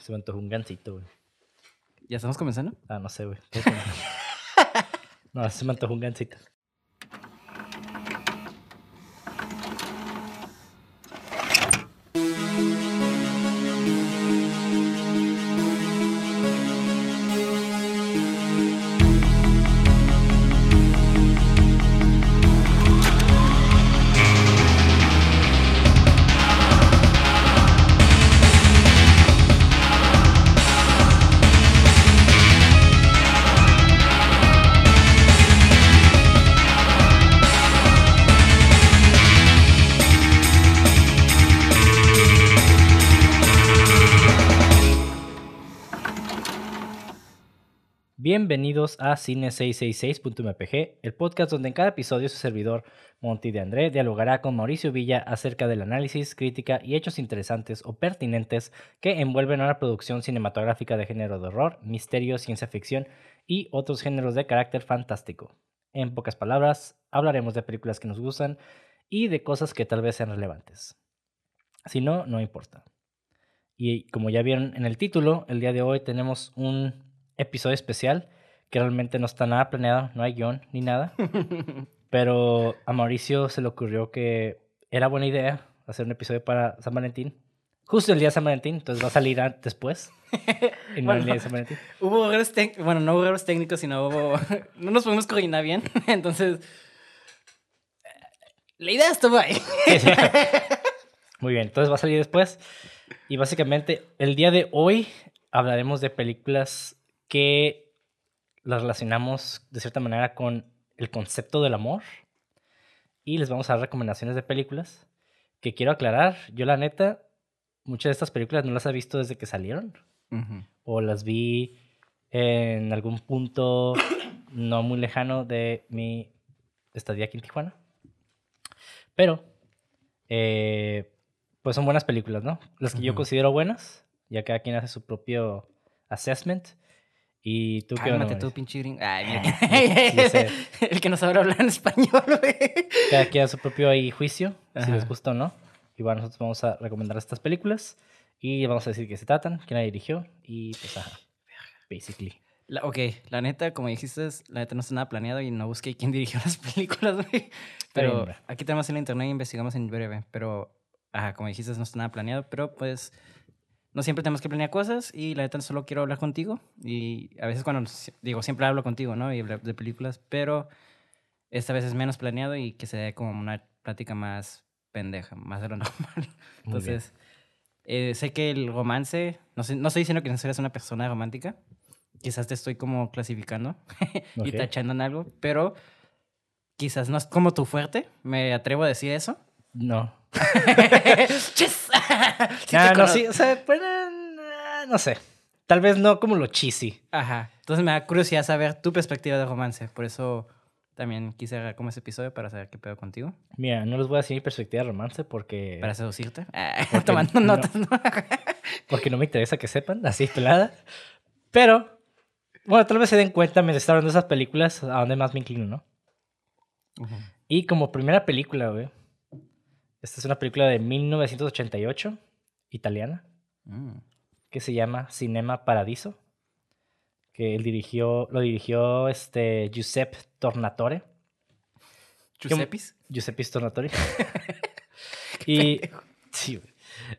Se me antojó un gancito, güey. ¿Ya estamos comenzando? Ah, no sé, güey. no, se me antojó un gancito. Bienvenidos a Cine666.mpg, el podcast donde en cada episodio su servidor, Monty de André, dialogará con Mauricio Villa acerca del análisis, crítica y hechos interesantes o pertinentes que envuelven a una producción cinematográfica de género de horror, misterio, ciencia ficción y otros géneros de carácter fantástico. En pocas palabras, hablaremos de películas que nos gustan y de cosas que tal vez sean relevantes. Si no, no importa. Y como ya vieron en el título, el día de hoy tenemos un episodio especial que realmente no está nada planeado, no hay guion ni nada. Pero a Mauricio se le ocurrió que era buena idea hacer un episodio para San Valentín. Justo el día de San Valentín, entonces va a salir después. En el día de San Valentín. Hubo errores técnicos, bueno, no hubo errores técnicos, sino hubo... no nos pudimos coordinar bien, entonces... La idea estuvo ahí. Muy bien, entonces va a salir después. Y básicamente el día de hoy hablaremos de películas que las relacionamos de cierta manera con el concepto del amor. Y les vamos a dar recomendaciones de películas que quiero aclarar. Yo la neta, muchas de estas películas no las he visto desde que salieron. O las vi en algún punto no muy lejano de mi estadía aquí en Tijuana. Pero, eh, pues son buenas películas, ¿no? Las que yo considero buenas, ya cada quien hace su propio assessment. ¿Y tú qué onda? tú, pinche gringo. Ay, mira. el que no sabe hablar en español, güey. Cada quien a su propio ahí juicio, si les gusta o no. Y bueno, nosotros vamos a recomendar estas películas y vamos a decir qué se tratan, quién la dirigió y pues ajá. Basically. La, ok, la neta, como dijiste, la neta no está nada planeado y no busqué quién dirigió las películas, güey. Pero aquí tenemos en internet e investigamos en breve. Pero, ajá, como dijiste, no está nada planeado, pero pues no siempre tenemos que planear cosas y la neta solo quiero hablar contigo. Y a veces cuando digo, siempre hablo contigo, ¿no? Y hablar de películas, pero esta vez es menos planeado y que se dé como una plática más pendeja, más de lo normal. Entonces, eh, sé que el romance, no, sé, no estoy diciendo que no seas una persona romántica, quizás te estoy como clasificando y tachando en algo, pero quizás no es como tu fuerte, me atrevo a decir eso. No. Ah, no, sí, o sea, pues, no sé. Tal vez no como lo cheesy. Ajá. Entonces me da curiosidad saber tu perspectiva de romance. Por eso también quise hacer como ese episodio para saber qué pedo contigo. Mira, no les voy a decir mi perspectiva de romance porque... Para seducirte. tomando notas, ¿no? porque no me interesa que sepan, así pelada. Pero, bueno, tal vez se den cuenta mientras estaba viendo esas películas a dónde más me inclino, ¿no? Y como primera película, güey, esta es una película de 1988, italiana, mm. que se llama Cinema Paradiso, que él dirigió, lo dirigió este Giuseppe Tornatore. ¿Giuseppis? Giuseppe Tornatore. y sí,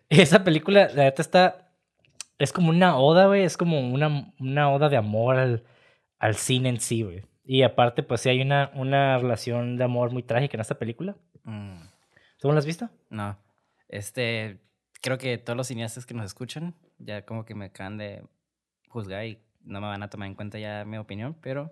esa película, la neta está, es como una oda, güey, es como una, una oda de amor al, al cine en sí, güey. Y aparte, pues sí hay una, una relación de amor muy trágica en esta película. Mm. ¿Tú no lo has visto? No. Este, creo que todos los cineastas que nos escuchan ya como que me acaban de juzgar y no me van a tomar en cuenta ya mi opinión, pero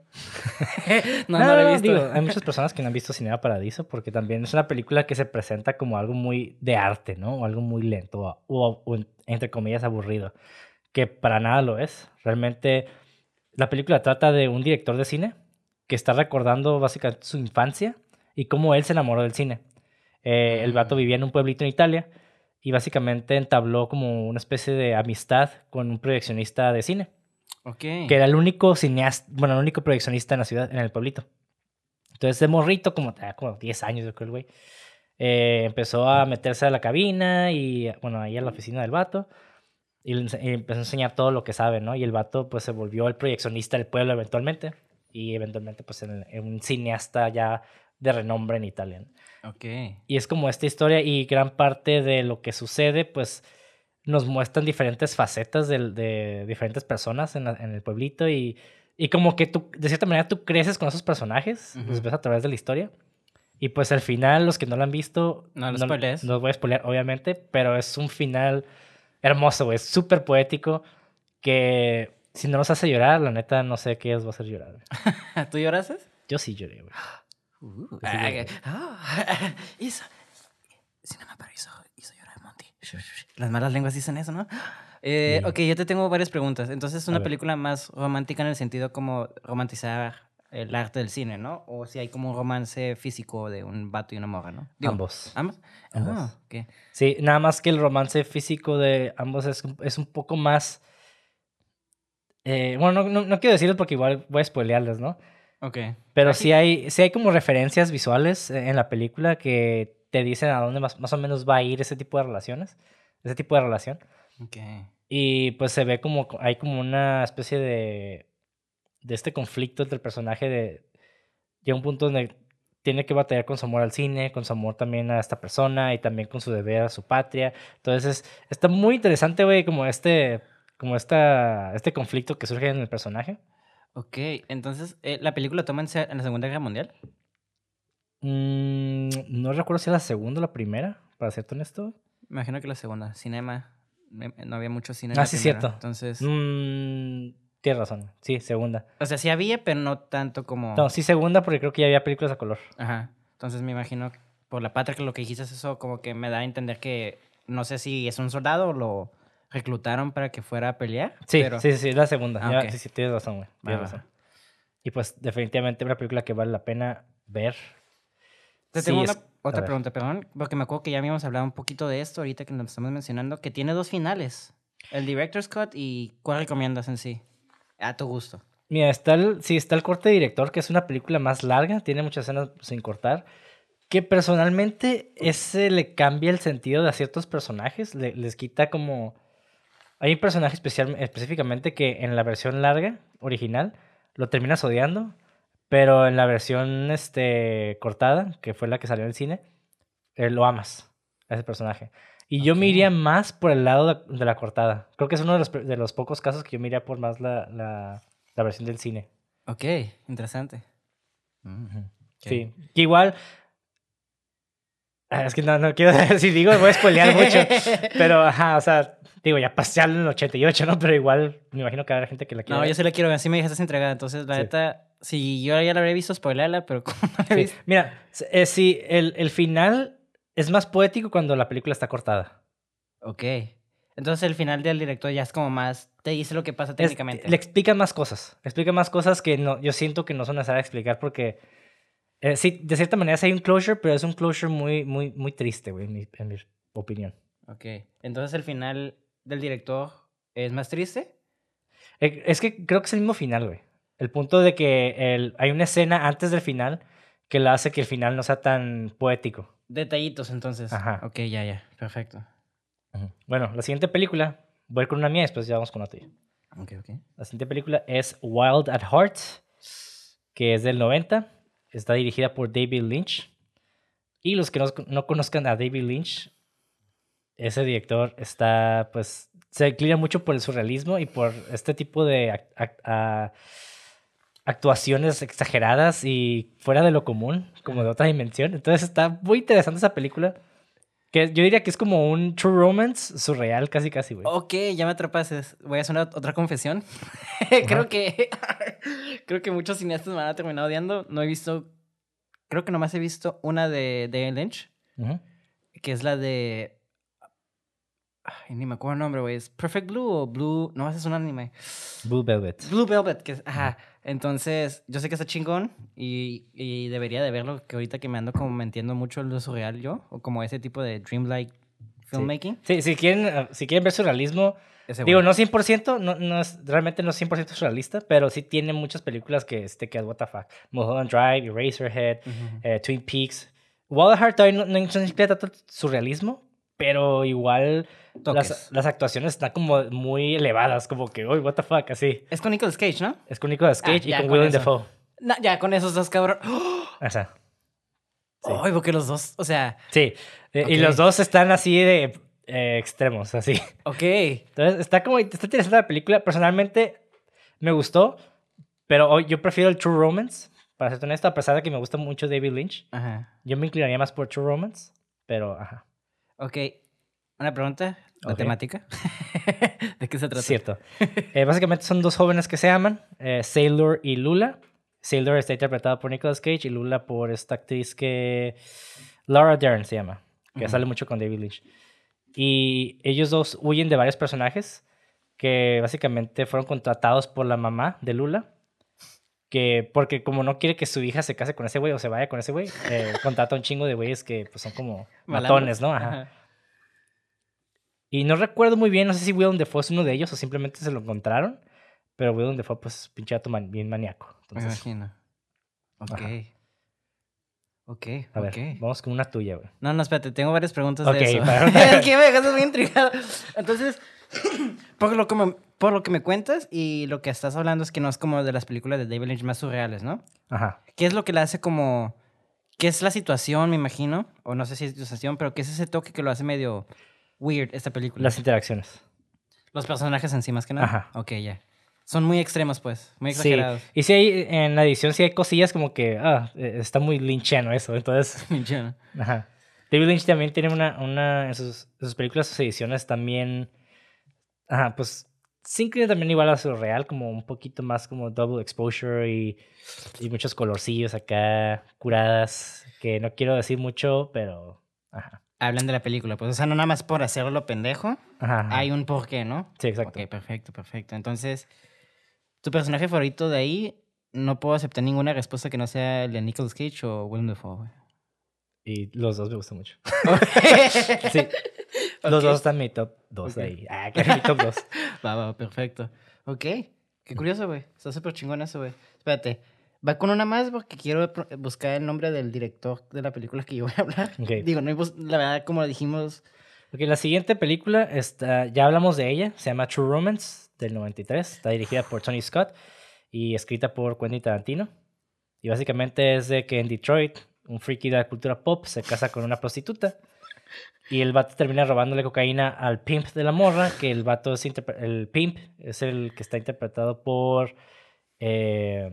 no, no, lo he visto. hay muchas personas que no han visto Cinema Paradiso porque también es una película que se presenta como algo muy de arte, ¿no? O algo muy lento o, entre comillas aburrido, que para nada lo es. Realmente la película trata de un director de cine que está recordando básicamente su infancia y cómo él se enamoró del cine. Eh, el vato vivía en un pueblito en Italia y básicamente entabló como una especie de amistad con un proyeccionista de cine. Que era el único cineasta, bueno, el único proyeccionista en la ciudad, en el pueblito. Entonces, de morrito, como, como 10 años, yo creo, el güey, eh, empezó a meterse a la cabina y, bueno, ahí a la oficina del vato. y, empezó a enseñar todo lo que sabe, ¿no? Y el vato pues se volvió el proyeccionista del pueblo eventualmente y eventualmente pues en, un cineasta ya de renombre en Italia. Ok. Y es como esta historia y gran parte de lo que sucede pues nos muestran diferentes facetas de, de diferentes personas en, en, el pueblito y, y como que tú, de cierta manera tú creces con esos personajes, los ves a través de la historia. Y pues al final, los que no lo han visto, no, no, no voy a spoilear, obviamente, pero es un final hermoso, güey. Es súper poético que si no nos hace llorar, la neta no sé qué os va a hacer llorar. ¿Tú lloraste? Yo sí lloré, güey. Uh, ah, hizo, Cinema hizo, hizo llorar Monty. Las malas lenguas dicen eso, ¿no? Eh, Ok, yo te tengo varias preguntas. Entonces, es una película más romántica en el sentido como romantizar el arte del cine, ¿no? O si hay como un romance físico de un vato y una morra, ¿no? ambos. ¿Ambos? Ambos. Ah, Sí, nada más que el romance físico de ambos es, es un poco más... Eh, bueno, no, no, quiero decirlo porque igual voy a spoilearles, ¿no? Ok. Pero sí hay, sí hay como referencias visuales en la película que te dicen a dónde más, más o menos va a ir ese tipo de relaciones, ese tipo de relación. Ok. Y pues se ve como, hay como una especie de de este conflicto entre el personaje de llega un punto donde tiene que batallar con su amor al cine, con su amor también a esta persona y también con su deber a su patria. Entonces, está muy interesante, güey, como este como esta, este conflicto que surge en el personaje. Ok, entonces, eh, ¿la película toma en, la Segunda Guerra Mundial? Mm, no recuerdo si es la segunda o la primera, para ser honesto. Me imagino que la segunda. Cinema. No había mucho cine. ah, sí, cierto. Entonces. Mm, Tienes razón, sí, segunda. O sea, sí había, pero no tanto como... No, sí segunda porque creo que ya había películas a color. Ajá. Entonces me imagino, por la patria que lo que dijiste es eso, como que me da a entender que no sé si es un soldado o lo reclutaron para que fuera a pelear. Sí, sí, sí, la segunda. Ah, sí, sí, tienes razón, güey. Tienes razón. Y pues definitivamente una película que vale la pena ver. Te tengo una, otra pregunta, perdón, porque me acuerdo que ya habíamos hablado un poquito de esto ahorita que nos estamos mencionando, que tiene dos finales. El Director's Cut y ¿cuál recomiendas en sí? A tu gusto. Mira, está el, sí, está el corte de director, que es una película más larga, tiene muchas escenas sin cortar, que personalmente ese le cambia el sentido de a ciertos personajes, les quita como... Hay un personaje especial, específicamente que en la versión larga, original, lo terminas odiando, pero en la versión este, cortada, que fue la que salió en el cine, eh, lo amas, a ese personaje. Y yo me iría más por el lado de, la cortada. Creo que es uno de los, de los, pocos casos que yo me iría por más la, la, la versión del cine. Ok, interesante. Sí, que igual... Ah, es que no, no quiero si digo, voy a spoilear mucho. pero, ajá, o sea, digo, ya pasé el 88, ¿no? Pero igual me imagino que habrá gente que la quiere. No, yo sí la quiero ver. Así me dijiste entregada. Entonces, la neta, si yo ya la habría visto, spoilerla, pero como no la he visto. Mira, eh, si el, el final es más poético cuando la película está cortada. Ok. Entonces el final del director ya es como más, te dice lo que pasa técnicamente. le explica más cosas, explica más cosas que no, yo siento que no son necesarias explicar porque eh, sí, de cierta manera sí hay un closure, pero es un closure muy, muy, muy triste, güey, en mi, en mi opinión. Ok. Entonces el final del director es más triste. Eh, es que creo que es el mismo final, güey. El punto de que el, hay una escena antes del final que la hace que el final no sea tan poético. Detallitos, entonces. Ajá. Ok, ya, ya. Perfecto. Bueno, la siguiente película, voy con una mía, después ya vamos con otra. Ok, ok. La siguiente película es Wild at Heart, que es del 90. Está dirigida por David Lynch. Y los que no, no conozcan a David Lynch, ese director está, pues, se inclina mucho por el surrealismo y por este tipo de actuaciones exageradas y fuera de lo común, como de otra dimensión. Entonces está muy interesante esa película. Que yo diría que es como un true romance surreal, casi, casi, güey. Ok, ya me atrapaste. Voy a hacer otra confesión. creo que. creo que muchos cineastas me han terminado odiando. No he visto. Creo que nomás he visto una de David Lynch. Que es la de. Ay, ni me acuerdo el nombre, güey. ¿Es Perfect Blue o Blue? No, ese es un anime. Blue Velvet. Blue Velvet, que es. Ajá. Entonces, yo sé que está chingón y, y, debería de verlo, que ahorita que me ando como entiendo mucho lo surreal yo, o como ese tipo de dreamlike filmmaking. Sí, si, quieren, ah, si quieren ver surrealismo, digo, no 100%, no, no es, realmente no es 100% surrealista, pero sí tiene muchas películas que este que es what the fuck. Mulholland Drive, Eraserhead, eh, Twin Peaks. Wild Heart no, no, no tanto surrealismo, pero igual las, las, actuaciones están como muy elevadas, como que, uy, what the fuck, así. Es con Nicolas Cage, ¿no? Es con Nicolas Cage y con, Willem Dafoe. ya, con esos dos cabrón. O sea. Ay, porque los dos, o sea. Sí, eh, y los dos están así de eh, extremos, así. Ok. Entonces, está como, está interesante la película. Personalmente, me gustó, pero yo prefiero el True Romance, para ser honesto, a pesar de que me gusta mucho David Lynch. Ajá. Yo me inclinaría más por True Romance, pero, ajá. Ok, una pregunta, la temática. ¿De qué se trata? Cierto. Eh, básicamente son dos jóvenes que se aman, Sailor y Lula. Sailor está interpretado por Nicolas Cage y Lula por esta actriz que... Laura Dern se llama, que sale mucho con David Lynch. Y ellos dos huyen de varios personajes que básicamente fueron contratados por la mamá de Lula. Que porque como no quiere que su hija se case con ese güey o se vaya con ese güey, eh, contrata un chingo de güeyes que pues, son como matones, ¿no? Ajá. Y no recuerdo muy bien, no sé si Willem Dafoe es uno de ellos o simplemente se lo encontraron. Pero Willem Dafoe, pues, pinche gato bien maníaco. Me imagino. Ok. Ok, a ver, vamos con una tuya, güey. No, no, espérate, tengo varias preguntas de eso. es que me dejas muy intrigado. Entonces, por lo, que me, por lo que me cuentas y lo que estás hablando es que no es como de las películas de David Lynch más surreales, ¿no? Ajá. ¿Qué es lo que le hace como... ¿Qué es la situación, me imagino? O no sé si es situación, pero ¿qué es ese toque que lo hace medio weird esta película? Las interacciones. Los personajes en sí más que nada. Ajá. Ok, ya. Son muy extremos, pues, muy exagerados. Sí. Y sí hay, en la edición sí hay cosillas como que, ah, eh, está muy lynchiano eso, entonces... Lynchiano. Ajá. David Lynch también tiene una, una en sus, sus películas, sus ediciones también, ajá, pues, inclina también igual a su real, como un poquito más como double exposure y, y muchos colorcillos acá, curadas, que no quiero decir mucho, pero, ajá. Hablan de la película, pues, o sea, no nada más por hacerlo pendejo, ajá, hay un porqué, ¿no? Sí, exacto. Ok, perfecto, perfecto. Entonces... ¿Tu personaje favorito de ahí? No puedo aceptar ninguna respuesta que no sea el de Nicolas Cage o Willem Dafoe, Y los dos me gustan mucho. sí. Los dos están en mi top 2 de ahí. Ah, que mi top 2. va, va, perfecto. Ok. Qué curioso, güey. Está súper chingón eso, güey. Espérate. Va con una más porque quiero buscar el nombre del director de la película que yo voy a hablar. Digo, no, la verdad, como dijimos. Ok, la siguiente película, está, ya hablamos de ella, se llama True Romance del 93. Está dirigida por Tony Scott y escrita por Quentin Tarantino. Y básicamente es de que en Detroit, un friki de la cultura pop se casa con una prostituta. Y el vato termina robándole cocaína al pimp de la morra, que el vato es el pimp es el que está interpretado por eh,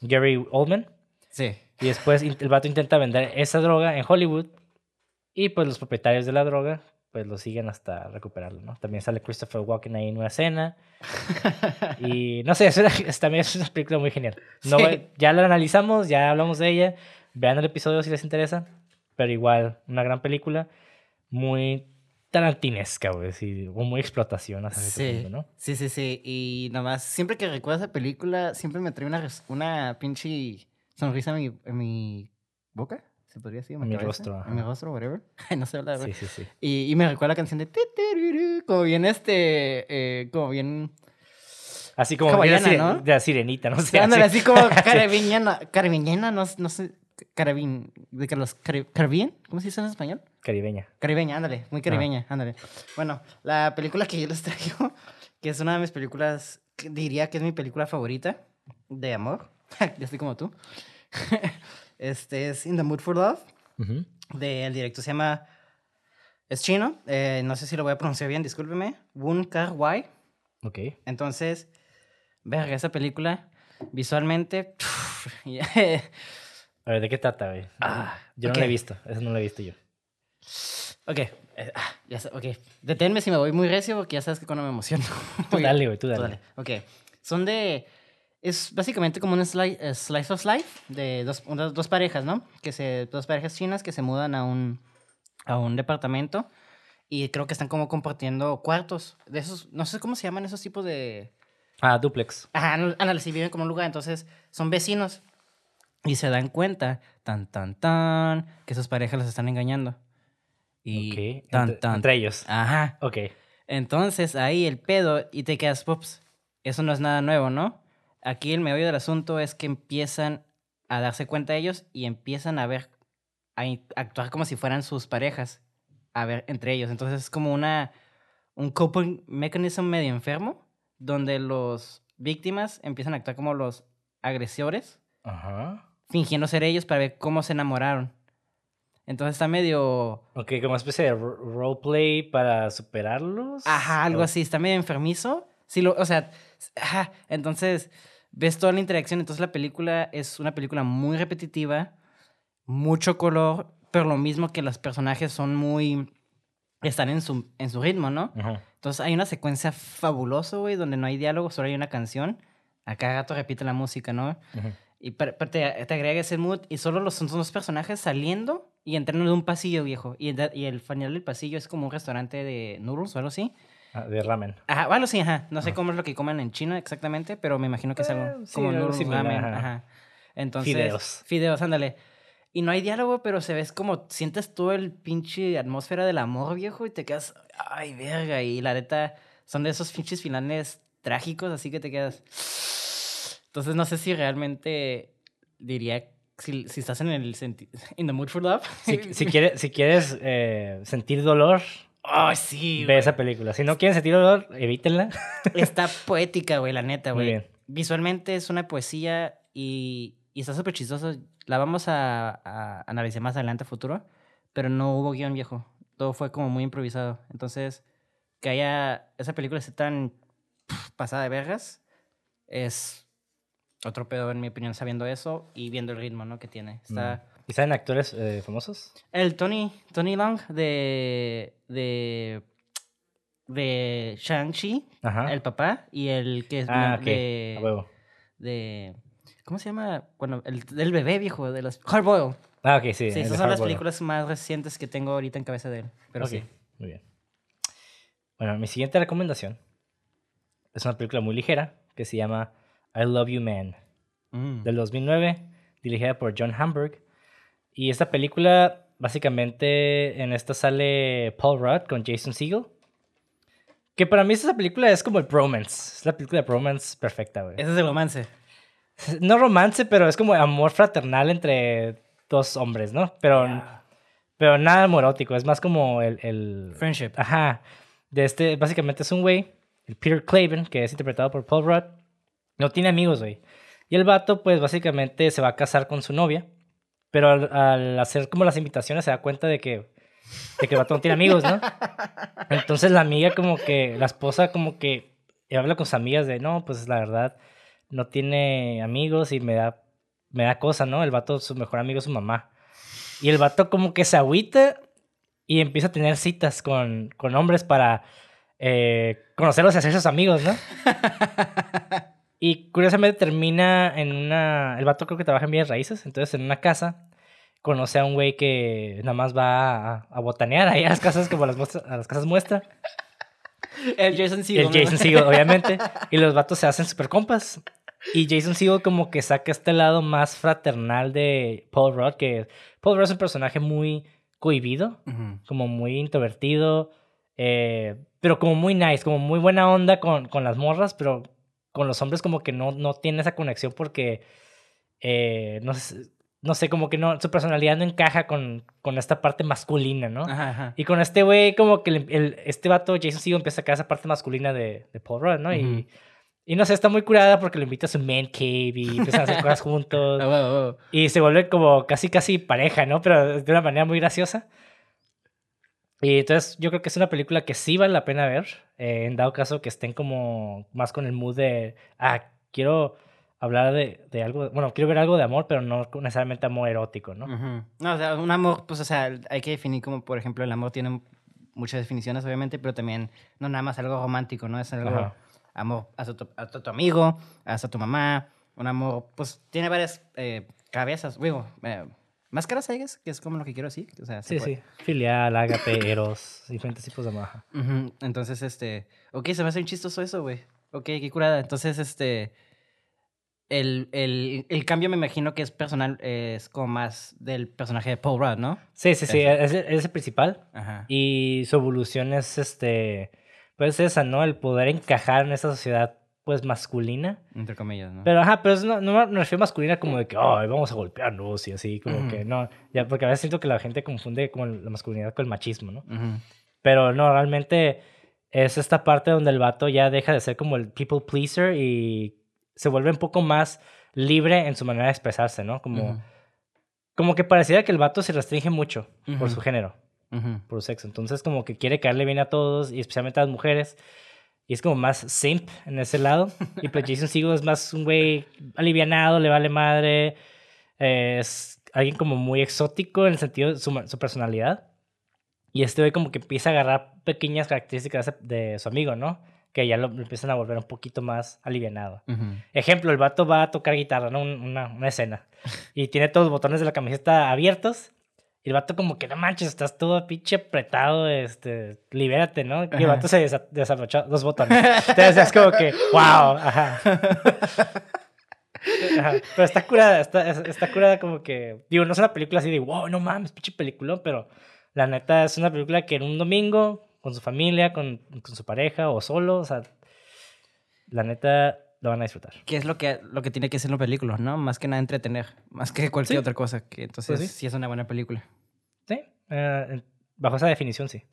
Gary Oldman. Sí. Y después el vato intenta vender esa droga en Hollywood. Y pues los propietarios de la droga pues lo siguen hasta recuperarlo, ¿no? También sale Christopher Walken ahí en una escena. y no sé, es también es una película muy genial. No, Ya la analizamos, ya hablamos de ella. Vean el episodio si les interesa. Pero igual, una gran película. Muy tarantinesca, güey. Sí, o muy explotación hasta sí. Punto, ¿no? Sí, sí, sí. Y nada más, siempre que recuerdo esa película, siempre me trae una, una pinche sonrisa en mi, en mi boca se podría decir, en mi rostro. En mi rostro, whatever. no sé hablar. Sí, sí, sí. Y, y, me recuerda la canción de como bien este, eh, como bien... Así como de, la ¿no? de la sirenita, no sé. Ándale, así, como caribeñana, caribeñana, no, no sé, carabin, de Carlos, caribien, ¿cómo se dice en español? Caribeña. Caribeña, ándale, muy caribeña, ándale. Bueno, la película que yo les traigo, que es una de mis películas, diría que es mi película favorita de amor, ya estoy como tú. Este es In the Mood for Love. el director se llama. Es chino. Eh, no sé si lo voy a pronunciar bien, discúlpeme. Wun Kar Wai. Ok. Entonces, verga, esa película visualmente. a ver, ¿de qué trata, güey? Ah, yo no la he visto. Eso no la he visto yo. Ok. Eh, ah, ya sé, ok. Deténme si me voy muy recio porque ya sabes que cuando me emociono. tú dale, güey, tú dale. tú dale. Ok. Son de es básicamente como un eh, slice, of life de dos, dos parejas, ¿no? Que se, dos parejas chinas que se mudan a un, a un departamento y creo que están como compartiendo cuartos. De esos, no sé cómo se llaman esos tipos de... Ah, duplex. Ajá, ándale, si viven como un lugar, entonces son vecinos y se dan cuenta, tan, tan, tan, que esas parejas los están engañando. Y tan, tan. Entre ellos. Ajá. Ok. Entonces ahí el pedo y te quedas, pops. Eso no es nada nuevo, ¿no? Aquí el meollo del asunto es que empiezan a darse cuenta ellos y empiezan a ver, a actuar como si fueran sus parejas. a ver entre ellos. Entonces es como una, un coping mechanism medio enfermo, donde los víctimas empiezan a actuar como los agresores, Ajá. Fingiendo ser ellos para ver cómo se enamoraron. Entonces está medio... Ok, como especie de ro- roleplay para superarlos. Ajá, algo O- así, está medio enfermizo. Sí, lo, o sea, ajá, entonces ves toda la interacción. Entonces la película es una película muy repetitiva, mucho color, pero lo mismo que los personajes son muy... están en su, en su ritmo, ¿no? Ajá. Entonces hay una secuencia fabulosa, güey, donde no hay diálogo, solo hay una canción. A cada rato repite la música, ¿no? Ujú. Y te, te agrega ese mood y solo los, son dos personajes saliendo y entrando en un pasillo viejo. Y, el- y el final del pasillo es como un restaurante de noodles o algo así. Ah, de ramen. Ajá, bueno, sí, ajá. No sé cómo es lo que comen en China exactamente, pero me imagino que es algo Eh, sí, como algo noodles, similar, ramen, ajá. ajá. Entonces, Fideos. Fideos, ándale. Y no hay diálogo, pero se ves como sientes todo el pinche atmósfera del amor, viejo, y te quedas, ay, verga. Y la neta, son de esos pinches finales trágicos, así que te quedas. Entonces, no sé si realmente diría, si, si estás en el in the mood for love. Si, si, quieres, si quieres eh, sentir dolor, Ay, sí, ve güey. esa película. Si no quieren sentir dolor, evítenla. Está poética, güey, la neta, Muy güey. bien. Visualmente es una poesía y, y está súper chistoso. La vamos a, a analizar más adelante futuro, pero no hubo guion viejo. Todo fue como muy improvisado. Entonces, que haya esa película esté tan pasada de vergas es otro pedo, en mi opinión, sabiendo eso y viendo el ritmo, ¿no? Que tiene. Está... ¿Y saben actores eh, famosos? El Tony, Tony Long de. de. de Shang-Chi, el papá, y el que es ah, de, A huevo. de. ¿Cómo se llama? Bueno, el del bebé viejo, de los. Hardboiled. Ah, ok, sí. Sí, el esas son las películas más recientes que tengo ahorita en cabeza de él. Pero sí. Muy bien. Bueno, mi siguiente recomendación es una película muy ligera que se llama I Love You Man, Mm. del 2009, dirigida por John Hamburg. Y esta película, básicamente, en esta sale Paul Rudd con Jason Segel. Que para mí esta película es como el bromance. Es la película de bromance perfecta, güey. Ese es el romance. No romance, pero es como amor fraternal entre dos hombres, ¿no? Pero, Yeah. pero nada morótico. Es más como el... el Friendship. Ajá. De este, básicamente es un güey, el Peter Claven, que es interpretado por Paul Rudd. No tiene amigos, güey. Y el vato, pues básicamente se va a casar con su novia. Pero al, hacer como las invitaciones se da cuenta de que, de que el vato no tiene amigos, ¿no? Entonces la amiga como que, la esposa como que habla con sus amigas de, no, pues la verdad, no tiene amigos y me da, me da cosa, ¿no? El vato, su mejor amigo es su mamá. Y el vato como que se agüita y empieza a tener citas con, con hombres para eh, conocerlos y hacer sus amigos, ¿no? Y curiosamente termina en una... El vato creo que trabaja en bienes raíces, entonces en una casa conoce a un güey que nada más va a, a botanear ahí a las casas como a las, muestra- a las casas muestra. El Jason Segel. el Jason Segel, obviamente. Y los vatos se hacen super compas. Y Jason Segel como que saca este lado más fraternal de Paul Rudd, que Paul Rudd es un personaje muy cohibido, como muy introvertido, eh, pero como muy nice, como muy buena onda con, con las morras, pero con los hombres como que no, no tiene esa conexión porque, eh, no, sé, no sé, como que no, su personalidad no encaja con, con esta parte masculina, ¿no? Ajá, ajá. Y con este güey, como que el, el- este vato, Jason Segel, empieza a sacar esa parte masculina de, de Paul Rudd, ¿no? Y, y no sé, está muy curada porque lo invita a su man cave y empiezan a hacer cosas juntos. Y se vuelve como casi, casi pareja, ¿no? Pero de una manera muy graciosa. Y entonces yo creo que es una película que sí vale la pena ver. eh, en dado caso que estén como más con el mood de, ah, quiero hablar de, de algo, bueno, quiero ver algo de amor, pero no necesariamente amor erótico, ¿no? Ujú. No, o sea, un amor, pues, o sea, hay que definir como, por ejemplo, el amor tiene muchas definiciones, obviamente, pero también no nada más algo romántico, ¿no? Es algo Ajá. amor hacia tu, hacia tu amigo, hacia tu mamá, un amor, pues, tiene varias eh, cabezas, digo, eh, máscaras, ¿sabes? Que es como lo que quiero decir, o sea, se Sí, puede- sí. Filial, ágape, eros, diferentes tipos de. Ujú, Entonces, este, ok, se me hace un chistoso eso, güey. Ok, qué curada. Entonces, este, el, el, el cambio me imagino que es personal, es como más del personaje de Paul Rudd, ¿no? Sí, sí, sí, es, es el principal. Ajá. Y su evolución es, este, pues esa, ¿no? El poder encajar en esa sociedad, pues masculina. Entre comillas, ¿no? Pero ajá, pero es no, no me refiero masculina como de que, ay, vamos a golpearnos y así, como que no. Ya, porque a veces siento que la gente confunde como la masculinidad con el machismo, ¿no? Pero no, realmente es esta parte donde el vato ya deja de ser como el people pleaser y se vuelve un poco más libre en su manera de expresarse, ¿no? Como, como que pareciera que el vato se restringe mucho por su género, por su sexo. Entonces como que quiere caerle bien a todos y especialmente a las mujeres. Y es como más simp en ese lado. Y pues Jason Segel es más un güey alivianado, le vale madre. eh, es alguien como muy exótico en el sentido de su, personalidad. Y este güey como que empieza a agarrar pequeñas características de su amigo, ¿no? Que ya lo empiezan a volver un poquito más alivianado. Ejemplo, el vato va a tocar guitarra, ¿no? Un- Una, una escena. Y tiene todos los botones de la camiseta abiertos. Y el vato como que, no manches, estás todo pinche apretado, este, libérate, ¿no? Y el vato se desa- desabrochó los botones. Entonces es como que, wow, ajá. Ajá, Pero está curada, está, es- está curada como que, digo, no es una película así de, wow, no mames, pinche película, pero la neta es una película que en un domingo, con su familia, con, con su pareja o solo, o sea, la neta lo van a disfrutar. ¿Qué es lo que, lo que tiene que ser la película, no? Más que nada entretener, más que cualquier Sí. otra cosa. Que entonces Pues sí. sí. es una buena película. Sí, en- bajo esa definición sí. Eh,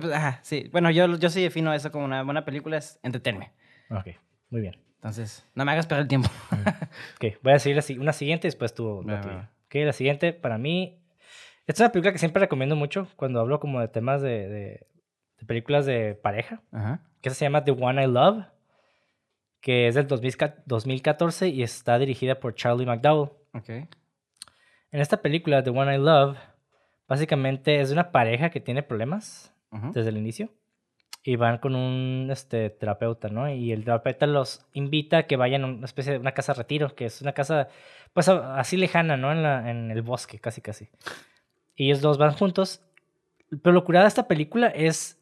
pues, Ajá, sí. Bueno, yo, yo sí defino eso como una buena película, es entretenerme. Ok, muy bien. Entonces, no me hagas perder el tiempo. Ok, voy a la si- una siguiente y después tú. va, tuya. va. Ok, la siguiente para mí. Esta es una película que siempre recomiendo mucho cuando hablo como de temas de, de- de películas de pareja. Ajá. Que se llama The One I Love. Que es del 2000 2014 y está dirigida por Charlie McDowell. Ok. En esta película, The One I Love, básicamente es una pareja que tiene problemas desde el inicio. Y van con un este, terapeuta, ¿no? Y el terapeuta los invita a que vayan a una especie de una casa retiro, que es una casa, pues así lejana, ¿no? En, la- en el bosque, casi, casi. Y ellos dos van juntos. Pero lo curada de esta película es,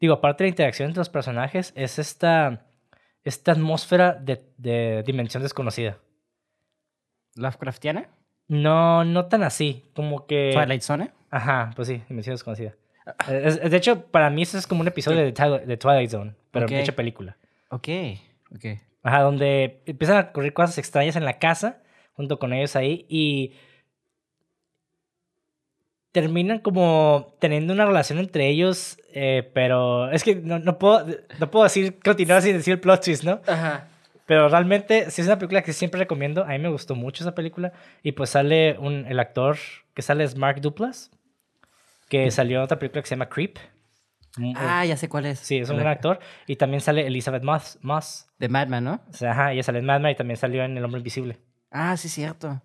digo, aparte de la interacción entre los personajes, es esta, esta atmósfera de, de dimensión desconocida. ¿Lovecraftiana? No, no tan así, como que... ¿Twilight Zone? Ajá, pues sí, dimensión desconocida. Eh, es- es- de hecho, para mí eso es como un episodio de, Twilight- de Twilight Zone, pero Ok. hecha película. Ok. Ok. Ajá, donde empiezan a ocurrir cosas extrañas en la casa, junto con ellos ahí, y terminan como teniendo una relación entre ellos, eh, pero es que no, no puedo, no puedo decir, continuar sin decir el plot twist, ¿no? Ajá. Pero realmente sí es una película que siempre recomiendo. A mí me gustó mucho esa película. Y pues sale un, el actor que sale es Mark Duplass, que salió en otra película que se llama Creep. Mm, Ah, ya sé cuál es. Sí, es un gran actor. Y también sale Elizabeth Moss. Moss. De Madman, ¿no? O sea, ajá, ella sale en Mad Men y también salió en El Hombre Invisible. Ah, sí, cierto.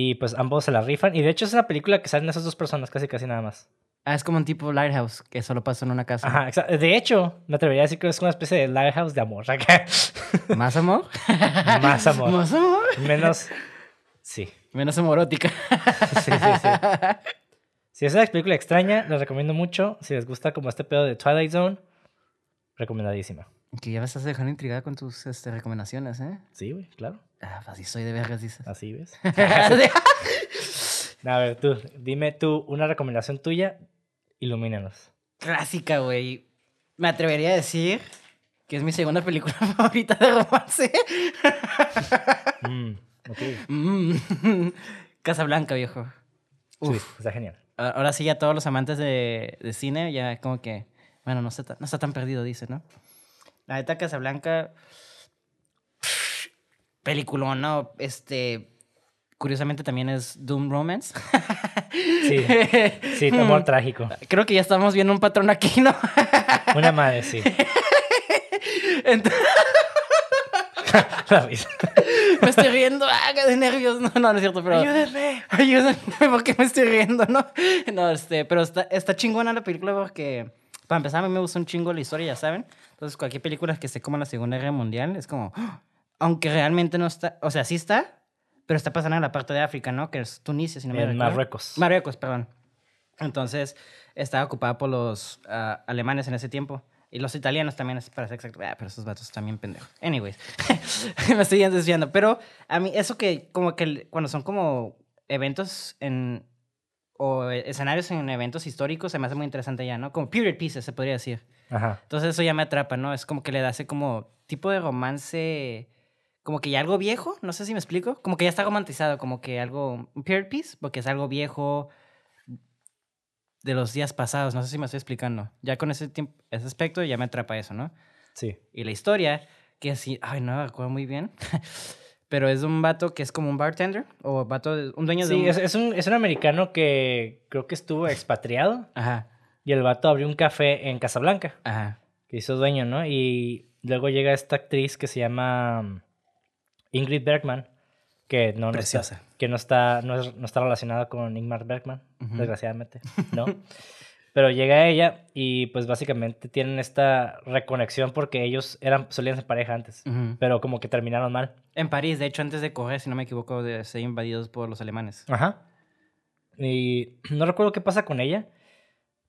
Y pues ambos se la rifan. Y de hecho es una película que salen esas dos personas casi casi nada más. Ah, es como un tipo Lighthouse, que solo pasa en una casa. Ajá, exa- de hecho, me atrevería a decir que es una especie de lighthouse de amor. ¿Más amor? Más amor. ¿Más amor? Menos... Sí. Menos homorótica. Sí, sí, sí. Si es una película extraña, les recomiendo mucho. Si les gusta como este pedo de Twilight Zone, recomendadísima. Que ya me estás dejando intrigada con tus este, recomendaciones, ¿eh? Sí, güey, claro. Ah, así soy de vergas, dices. Así ves. a ver, tú, dime tú una recomendación tuya, ilumínanos. Clásica, güey. Me atrevería a decir que es mi segunda película favorita de romance. Mm, ok. Mm. Casablanca, viejo. Sí, Uf. está genial. Ahora sí, ya todos los amantes de, de cine, ya como que, bueno, no está, no está tan perdido, dice, ¿no? La neta Casablanca, peliculón, ¿no? Este, curiosamente también es Doom Romance. Sí, sí, amor trágico. Creo que ya estamos viendo un patrón aquí, ¿no? Una madre, sí. Me estoy riendo, ah, de nervios. No, no, no es cierto, pero... Ayúdenme. Ayúdame, ¿por qué me estoy riendo, no? No, este, pero está, está chingona la película porque, para empezar, a mí me gusta un chingo la historia, ya saben. Entonces, cualquier película que esté como en la Segunda Guerra Mundial es como, ¡ah! aunque realmente no está, o sea, sí está, pero está pasando en la parte de África, ¿no? Que es Tunisia, si no me En. Marruecos. Marruecos, perdón. Entonces, estaba ocupada por los ah, alemanes en ese tiempo. Y los italianos también, para ser exacto. Ah, pero esos vatos también pendejos. Anyways, me estoy desviando. Pero a mí, eso que, como que cuando son como eventos en o escenarios en eventos históricos se me hace muy interesante ya, ¿no? Como period pieces, se podría decir. Ajá. Entonces eso ya me atrapa, ¿no? Es como que le da ese como tipo de romance, como que ya algo viejo, no sé si me explico, como que ya está romantizado, como que algo, un period piece, porque es algo viejo de los días pasados, no sé si me estoy explicando. Ya con ese, tiempo, ese aspecto ya me atrapa eso, ¿no? Sí. Y la historia, que así, ay, no me acuerdo muy bien. Pero es un vato que es como un bartender o vato, un dueño de Sí, un... es, es un, es un americano que creo que estuvo expatriado Ajá, y el vato abrió un café en Casablanca, ajá. que hizo dueño, ¿no? Y luego llega esta actriz que se llama mm, Ingrid Bergman, que no, no está, que no está, no, es- no está relacionada con Ingmar Bergman, desgraciadamente, ¿no? Pero llega ella y pues básicamente tienen esta reconexión porque ellos eran, solían ser pareja antes, pero como que terminaron mal. En París, de hecho, antes de correr, si no me equivoco, de ser invadidos por los alemanes. Ajá. Y no recuerdo qué pasa con ella,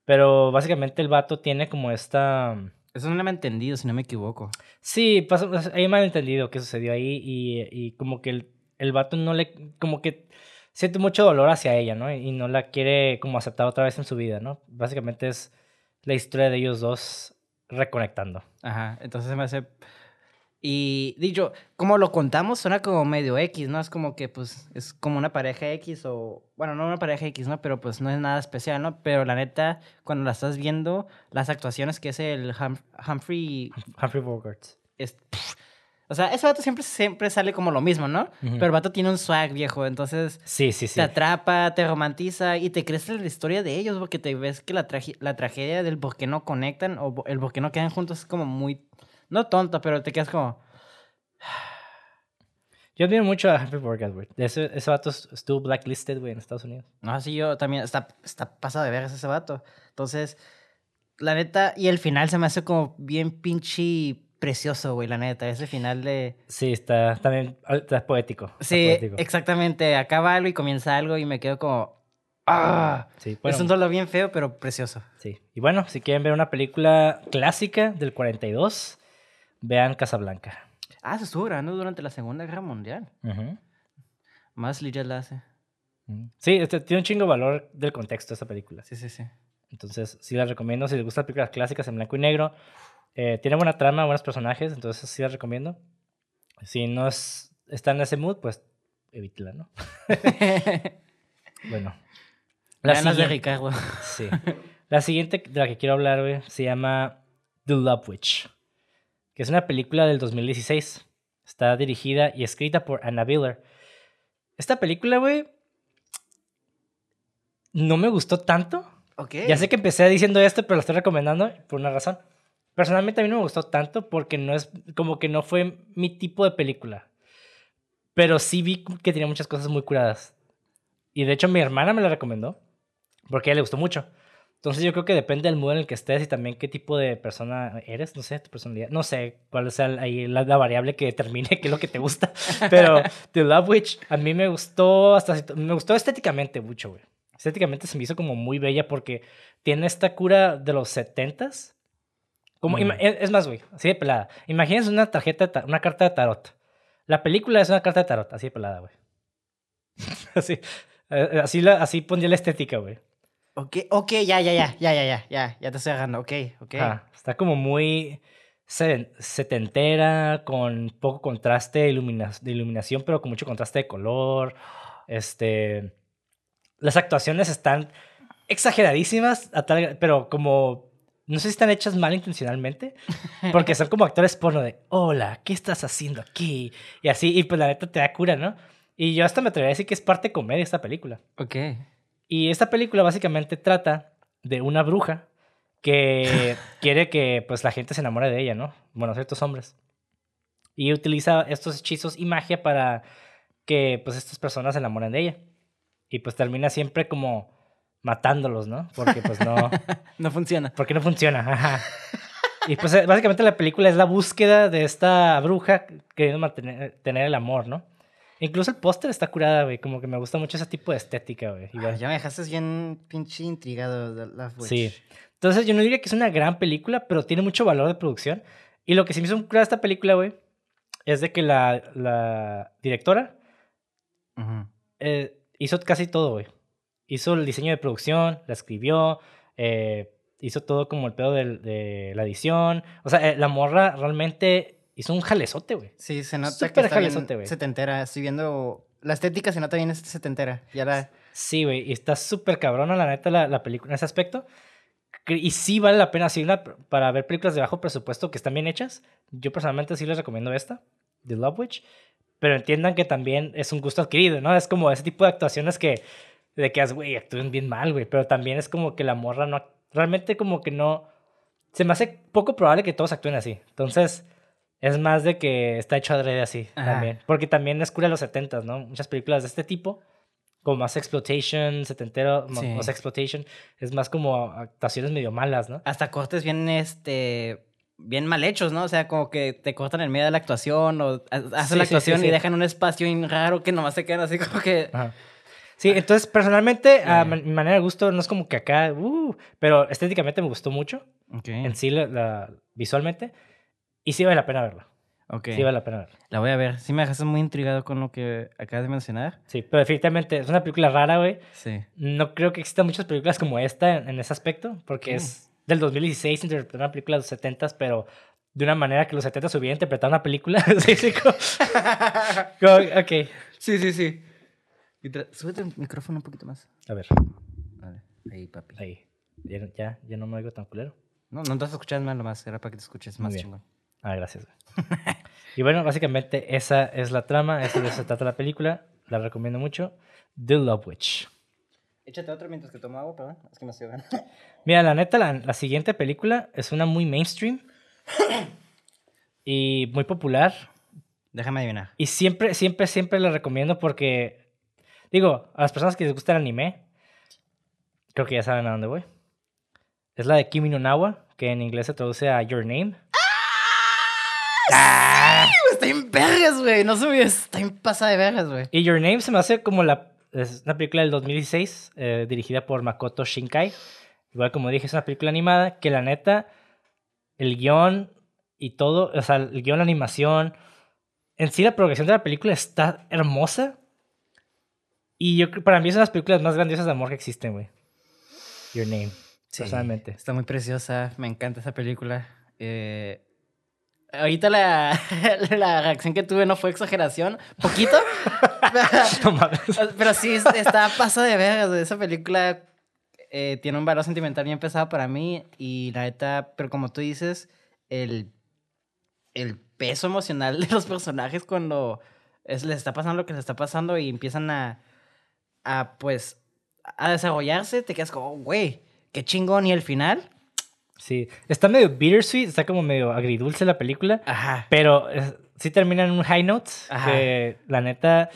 pero básicamente el vato tiene como esta... Eso no me he entendido, si no me equivoco. Sí, pasa, hay malentendido qué sucedió ahí y, y como que el, el vato no le... como que siente mucho dolor hacia ella, ¿no? Y no la quiere como aceptar otra vez en su vida, ¿no? Básicamente es la historia de ellos dos reconectando. Ajá, entonces se me hace... Y dicho, como lo contamos, suena como medio X, ¿no? Es como que, pues, es como una pareja X o... Bueno, no una pareja X, ¿no? Pero pues no es nada especial, ¿no? Pero la neta, cuando la estás viendo, las actuaciones que es el Hum- Humphrey... Humphrey Bogart. es- pff, o sea, ese vato siempre, siempre sale como lo mismo, ¿no? Pero el vato tiene un swag viejo, entonces... Sí, sí, sí. Te atrapa, te romantiza y te crees en la historia de ellos porque te ves que la, la tragedia del por qué no conectan o el por qué no quedan juntos es como muy... No tonto, pero te quedas como... Yo admiro mucho a Humphrey Bogart, güey. Ese, ese vato estuvo blacklisted, güey, en Estados Unidos. No, sí, yo también... Está, está pasado de veras ese vato. Entonces, la neta... Y el final se me hace como bien pinche precioso, güey, la neta. Ese final de... Sí, está también está poético. está Sí, poético. exactamente. Acaba algo y comienza algo y me quedo como... ¡Ah! Sí, bueno, es un dolor bien feo, pero precioso. sí. Y bueno, si quieren ver una película clásica del 42, vean Casablanca. Ah, se estuvo grabando durante la Segunda Guerra Mundial. Ujú. Más ya la hace. Ujú. Sí, este, tiene un chingo de valor del contexto esta película. Sí, sí, sí. Entonces, sí las recomiendo. Si les gustan las películas clásicas en blanco y negro, eh, tiene buena trama, buenos personajes, entonces sí las recomiendo. Si no es, está en ese mood, pues evítela, ¿no? Bueno. La Ganas de siguiente- Ricardo. Sí. La siguiente de la que quiero hablar, güey, se llama The Love Witch, que es una película del 2016. Está dirigida y escrita por Anna Biller. Esta película, güey, no me gustó tanto. Ok. Ya sé que empecé diciendo esto, pero lo estoy recomendando por una razón. Personalmente a mí no me gustó tanto porque no es como que no fue mi tipo de película. Pero sí vi que tenía muchas cosas muy curadas. Y de hecho mi hermana me la recomendó porque a ella le gustó mucho. Entonces yo creo que depende del mood en el que estés y también qué tipo de persona eres, no sé, tu personalidad. No sé cuál sea ahí la, la variable que determine qué es lo que te gusta. Pero The Love Witch a mí me gustó hasta me gustó estéticamente mucho, güey. Estéticamente se me hizo como muy bella porque tiene esta cura de los setentas. Como, Mm. ima- es más, güey, así de pelada. Imagínense una tarjeta, de una carta de tarot. La película es una carta de tarot, así de pelada, güey. así, eh, así, la, así pondría la estética, güey. Ok, ok, ya, ya, ya, ya, ya, ya, ya, ya te estoy agarrando, ok, ok. Está como muy se- setentera, con poco contraste de, ilumina- de iluminación, pero con mucho contraste de color. Este, las actuaciones están exageradísimas, pero como, no sé si están hechas mal intencionalmente, porque son como actores porno de, hola, ¿qué estás haciendo aquí? Y así, y pues la neta te da cura, ¿no? Y yo hasta me atrevería a decir que es parte comedia esta película. Ok. Y esta película básicamente trata de una bruja que quiere que pues la gente se enamore de ella, ¿no? Bueno, ciertos hombres. Y utiliza estos hechizos y magia para que pues estas personas se enamoren de ella. Y pues termina siempre como matándolos, ¿no? Porque pues no, No funciona. porque no funciona. Ajá. Y pues eh, básicamente la película es la búsqueda de esta bruja queriendo mantener tener el amor, ¿no? Incluso el póster está curada, güey. Como que me gusta mucho ese tipo de estética, güey. Ah, ya me dejaste bien pinche intrigado de la Witch. Sí. Entonces yo no diría que es una gran película, pero tiene mucho valor de producción. Y lo que sí me hizo curada esta película, güey, es de que la, la directora eh, hizo casi todo, güey. Hizo el diseño de producción, la escribió, eh, hizo todo como el pedo de, de la edición. O sea, eh, la morra realmente hizo un jalezote, güey. Sí, se nota Súper que está jalezote, güey. Setentera. Estoy viendo... La estética se nota bien setentera. Ya la... Sí, güey. Y está súper cabrona, la neta, la, la película en ese aspecto. Y sí vale la pena, sí, para ver películas de bajo presupuesto que están bien hechas. Yo personalmente sí les recomiendo esta, The Love Witch. Pero entiendan que también es un gusto adquirido, ¿no? Es como ese tipo de actuaciones que, de que, güey, actúen bien mal, güey. Pero también es como que la morra no, realmente como que no, se me hace poco probable que todos actúen así. Entonces, es más de que está hecho adrede así también. Porque también es cura de los 70 ¿no? Muchas películas de este tipo como más exploitation, setentero, más exploitation, es más como actuaciones medio malas, ¿no? Hasta cortes bien, este, bien mal hechos, ¿no? O sea, como que te cortan en medio de la actuación o hacen la actuación y dejan un espacio raro que nomás se quedan así como que... Sí, entonces personalmente, a mi manera de gusto, no es como que acá, uh, pero estéticamente me gustó mucho. En sí, la, visualmente. Y sí vale la pena verla. Sí vale la pena ver. La voy a ver. Sí me dejaste muy intrigado con lo que acabas de mencionar. Sí, pero definitivamente es una película rara, güey. Sí. No creo que existan muchas películas como esta en, ese aspecto, porque es del 2016, interpretó una película de los 70 pero de una manera que los 70 hubiera interpretado una película. sí, sí, ok. Sí, sí, sí. Súbete el micrófono un poquito más. A ver. Vale. Ahí, papi. Ahí. Ya, ya, no me oigo tan culero. No, no te vas a escuchar mal nomás. Era para que te escuches más chingón. Ah, gracias. y bueno, básicamente esa es la trama, esa de eso se trata la película. La recomiendo mucho. The Love Witch. Échate otro mientras que tomo agua, perdón. Es que me estoy Mira, la neta, la, la, siguiente película es una muy mainstream y muy popular. Déjame adivinar. Y siempre, siempre, siempre la recomiendo porque, digo, a las personas que les gusta el anime, creo que ya saben a dónde voy. Es la de Kimi no Nawa, que en inglés se traduce a Your Name. ¡Ah! está en vergas, güey. No sé, está en pasa de vergas, güey. Y Your Name se me hace como la. Es una película del 2016, eh, dirigida por Makoto Shinkai. Igual, como dije, es una película animada que la neta, el guion y todo, o sea, el guion, la animación, en sí la progresión de la película está hermosa. Y yo para mí es una de las películas más grandiosas de amor que existen, güey. Your Name, personalmente. Está muy preciosa, me encanta esa película. Eh, Ahorita la, la, reacción que tuve no fue exageración, poquito. pero sí, está paso de ver. Esa película eh, tiene un valor sentimental bien pesado para mí. Y la neta, pero como tú dices, el, el peso emocional de los personajes cuando es, les está pasando lo que les está pasando y empiezan a, a pues, a desarrollarse, te quedas como, güey, qué chingón. Y el final Sí, está medio bittersweet, está como medio agridulce la película. Ajá. Pero sí termina en un high note. Ajá. Que la neta.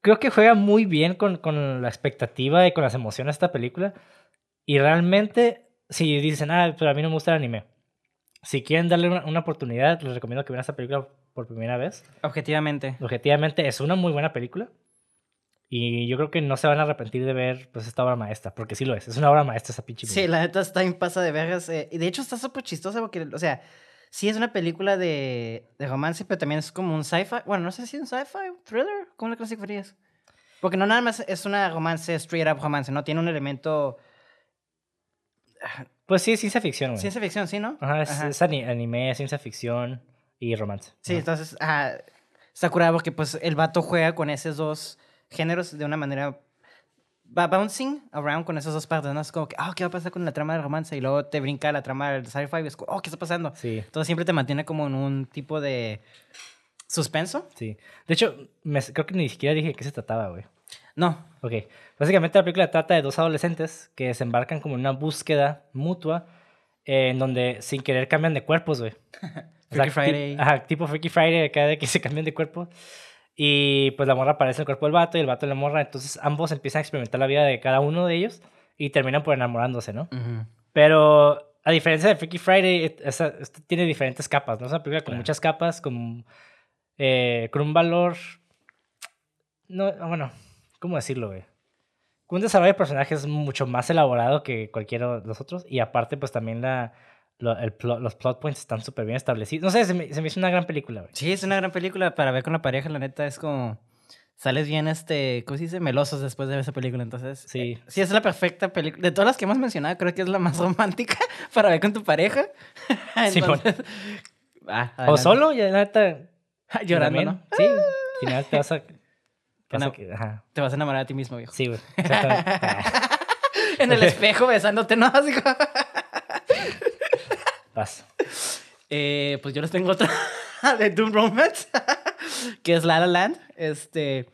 Creo que juega muy bien con, con, la expectativa y con las emociones de esta película. Y realmente, si dicen, ah, pero a mí no me gusta el anime. Si quieren darle una, una oportunidad, les recomiendo que vean esta película por primera vez. Objetivamente. Objetivamente, es una muy buena película. Y yo creo que no se van a arrepentir de ver pues esta obra maestra, porque sí lo es. Es una obra maestra esa pinche Sí, la neta está en pasa de vergas. Eh, y de hecho está súper chistosa porque, o sea, sí es una película de, de romance, pero también es como un sci-fi. Bueno, no sé si es un sci-fi, thriller. ¿Cómo la clasificarías? Porque no nada más es una romance, straight up romance, ¿no? Tiene un elemento... Pues sí, es ciencia ficción, güey. Ciencia ficción, sí, ¿no? Ajá, es, anime, ciencia ficción y romance. Sí, entonces, ajá, está curado porque pues el vato juega con esos dos géneros de una manera va bouncing around con esas dos partes, ¿no? Es como que, oh, ¿qué va a pasar con la trama del romance? Y luego te brinca la trama del sci-fi y es como, oh, ¿qué está pasando? Sí. Entonces siempre te mantiene como en un tipo de suspenso. Sí. De hecho, creo que ni siquiera dije de qué se trataba, güey. No. Ok. Básicamente la película trata de dos adolescentes que se embarcan como en una búsqueda mutua en donde sin querer cambian de cuerpos, güey. Freaky Friday. Ajá, tipo Freaky Friday, cada vez que se cambian de cuerpo. Y pues la morra aparece en el cuerpo del vato y el vato en la morra. Entonces ambos empiezan a experimentar la vida de cada uno de ellos y terminan por enamorándose, ¿no? Pero a diferencia de Freaky Friday, esta, tiene diferentes capas, ¿no? Es una película con muchas capas, con, eh, con un valor. No, bueno, ¿cómo decirlo, güey? Con un desarrollo de personajes mucho más elaborado que cualquiera de los otros. Y aparte, pues también la los plot points están súper bien establecidos. No sé, se me, se me, hizo una gran película. Sí, es una gran película para ver con la pareja, la neta, es como... sales bien, este, ¿cómo se dice? Melosos después de ver esa película. Entonces, Sí. eh, sí es la perfecta película. De todas las que hemos mencionado, creo que es la más romántica para ver con tu pareja. Simón. Entonces, ah, O solo, ya la neta. Llorando. ¿no? Sí, al final te vas a. vas que- ajá. Te vas a enamorar de ti mismo, viejo. Sí, güey. en el espejo besándote, ¿no? Así como- Vas. Eh, pues yo les tengo otra de Doom Romance, que es La La Land. Este,